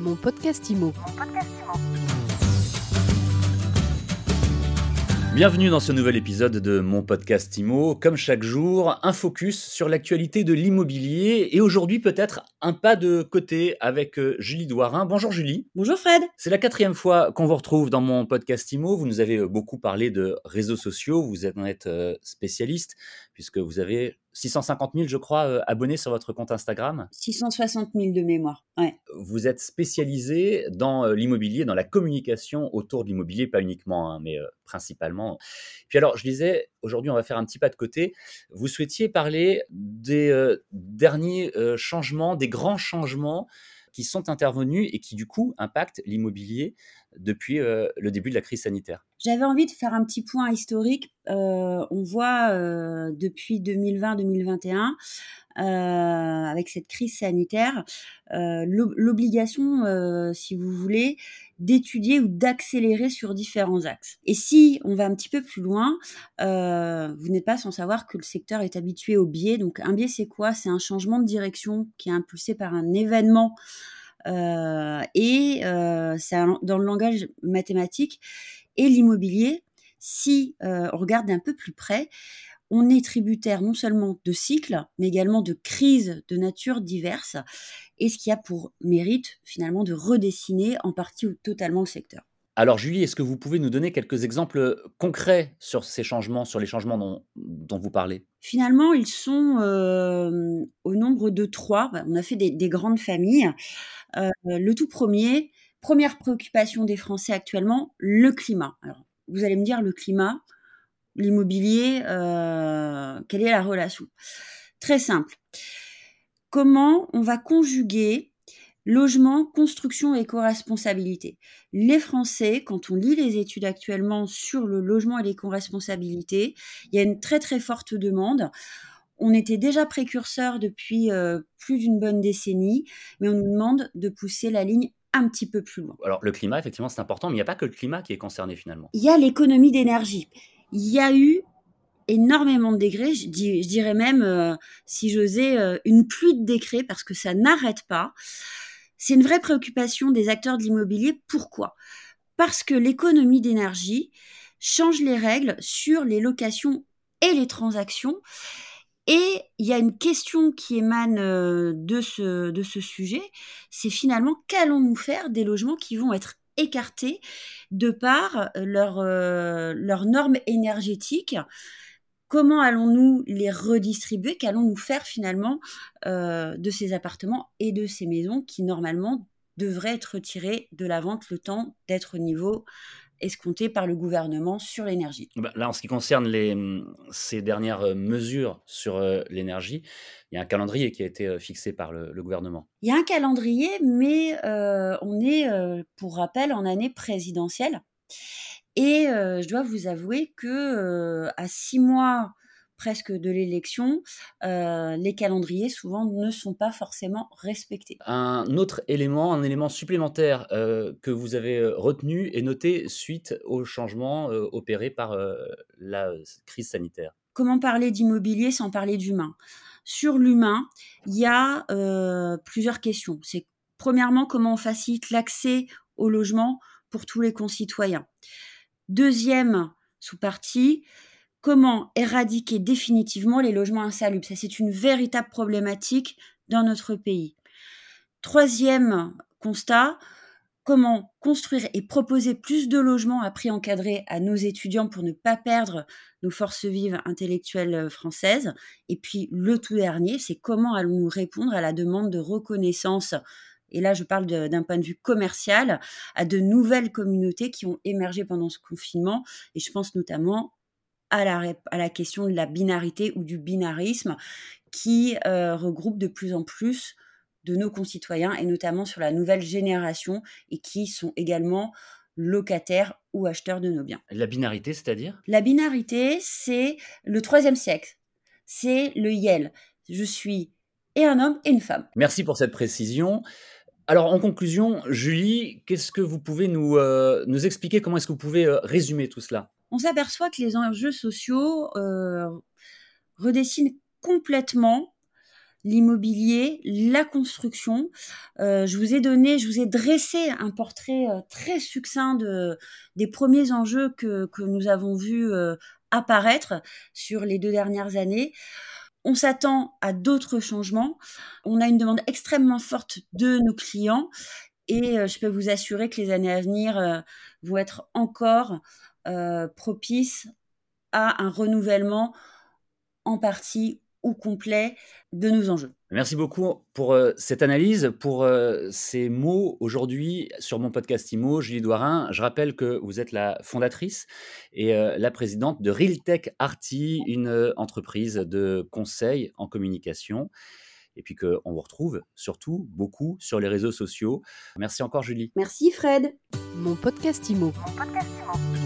Mon podcast IMO. Bienvenue dans ce nouvel épisode de mon podcast IMO. Comme chaque jour, un focus sur l'actualité de l'immobilier et aujourd'hui peut-être un pas de côté avec euh, Julie Douarin. Bonjour Julie. Bonjour Fred. C'est la quatrième fois qu'on vous retrouve dans mon podcast IMO. Vous nous avez euh, beaucoup parlé de réseaux sociaux, vous en êtes euh, spécialiste puisque vous avez 650 000, je crois, euh, abonnés sur votre compte Instagram. 660 000 de mémoire. Ouais. Vous êtes spécialisé dans euh, l'immobilier, dans la communication autour de l'immobilier, pas uniquement, hein, mais euh, principalement. Puis alors, je disais, aujourd'hui, on va faire un petit pas de côté. Vous souhaitiez parler des derniers changements, des grands changements qui sont intervenus et qui, du coup, impactent l'immobilier depuis euh, le début de la crise sanitaire. J'avais envie de faire un petit point historique. Euh, on voit euh, depuis 2020-2021, euh, avec cette crise sanitaire, euh, l'o- l'obligation, euh, si vous voulez, d'étudier ou d'accélérer sur différents axes. Et si on va un petit peu plus loin, euh, vous n'êtes pas sans savoir que le secteur est habitué au biais. Donc un biais, c'est quoi? C'est un changement de direction qui est impulsé par un événement. Euh, et euh, dans le langage mathématique et l'immobilier. Si euh, on regarde d'un peu plus près, on est tributaire non seulement de cycles, mais également de crises de nature diverses, et ce qui a pour mérite finalement de redessiner en partie ou totalement le secteur. Alors, Julie, est-ce que vous pouvez nous donner quelques exemples concrets sur ces changements, sur les changements dont, dont vous parlez? Finalement, ils sont euh, au nombre de trois. On a fait des, des grandes familles. Euh, le tout premier, première préoccupation des Français actuellement, le climat. Alors, vous allez me dire, le climat, l'immobilier, euh, quelle est la relation? Très simple. Comment on va conjuguer logement, construction et éco-responsabilité Les Français, quand on lit les études actuellement sur le logement et l'éco-responsabilité, il y a une très très forte demande. On était déjà précurseur depuis euh, plus d'une bonne décennie, mais on nous demande de pousser la ligne un petit peu plus loin. Alors, le climat, effectivement, c'est important, mais il n'y a pas que le climat qui est concerné finalement. Il y a l'économie d'énergie. Il y a eu énormément de décrets, je, dirais même, euh, si j'osais, euh, une pluie de décrets parce que ça n'arrête pas. C'est une vraie préoccupation des acteurs de l'immobilier. Pourquoi? Parce que l'économie d'énergie change les règles sur les locations et les transactions. Et il y a une question qui émane euh, de ce sujet, c'est finalement qu'allons-nous faire des logements qui vont être écartés de par leurs euh, leurs normes énergétiques Comment allons-nous les redistribuer? Qu'allons-nous faire finalement euh, de ces appartements et de ces maisons qui normalement devraient être retirés de la vente le temps d'être au niveau escompté par le gouvernement sur l'énergie Bah, Là, en ce qui concerne les, hum, ces dernières euh, mesures sur euh, l'énergie, il y a un calendrier qui a été euh, fixé par le, le gouvernement. Il y a un calendrier, mais euh, on est, euh, pour rappel, en année présidentielle. Et euh, je dois vous avouer que à six mois presque de l'élection, euh, les calendriers souvent ne sont pas forcément respectés. Un autre élément, un élément supplémentaire euh, que vous avez euh, retenu et noté suite aux changements euh, opérés par la crise sanitaire. Comment parler d'immobilier sans parler d'humain? Sur l'humain, il y a plusieurs questions. C'est premièrement comment on facilite l'accès au logement pour tous les concitoyens? Deuxième sous-partie, comment éradiquer définitivement les logements insalubres. Ça, c'est une véritable problématique dans notre pays. Troisième constat, comment construire et proposer plus de logements à prix encadré à nos étudiants pour ne pas perdre nos forces vives intellectuelles françaises. Et puis le tout dernier, c'est comment allons-nous répondre à la demande de reconnaissance et là je parle d'un point de vue commercial, à de nouvelles communautés qui ont émergé pendant ce confinement, et je pense notamment à la, rép- à la question de la binarité ou du binarisme, qui euh, regroupe de plus en plus de nos concitoyens, et notamment sur la nouvelle génération, et qui sont également locataires ou acheteurs de nos biens. La binarité, c'est-à-dire? La binarité, c'est le troisième siècle. C'est le yel. Je suis et un homme et une femme. Merci pour cette précision. Alors, en conclusion, Julie, qu'est-ce que vous pouvez nous, euh, nous expliquer? Comment est-ce que vous pouvez euh, résumer tout cela? On s'aperçoit que les enjeux sociaux euh, redessinent complètement l'immobilier, la construction. Euh, je vous ai donné, je vous ai dressé un portrait euh, très succinct de, des premiers enjeux que, que nous avons vus apparaître sur les deux dernières années. On s'attend à d'autres changements. On a une demande extrêmement forte de nos clients et je peux vous assurer que les années à venir vont être encore propices à un renouvellement en partie ou complet de nos enjeux. Merci beaucoup pour euh, cette analyse, pour euh, ces mots aujourd'hui sur mon podcast IMO, Julie Douarin. Je rappelle que vous êtes la fondatrice et euh, la présidente de RealTech Arty, une entreprise de conseil en communication. Et puis qu'on vous retrouve surtout beaucoup sur les réseaux sociaux. Merci encore Julie. Merci Fred. Mon podcast IMO. Mon podcast IMO.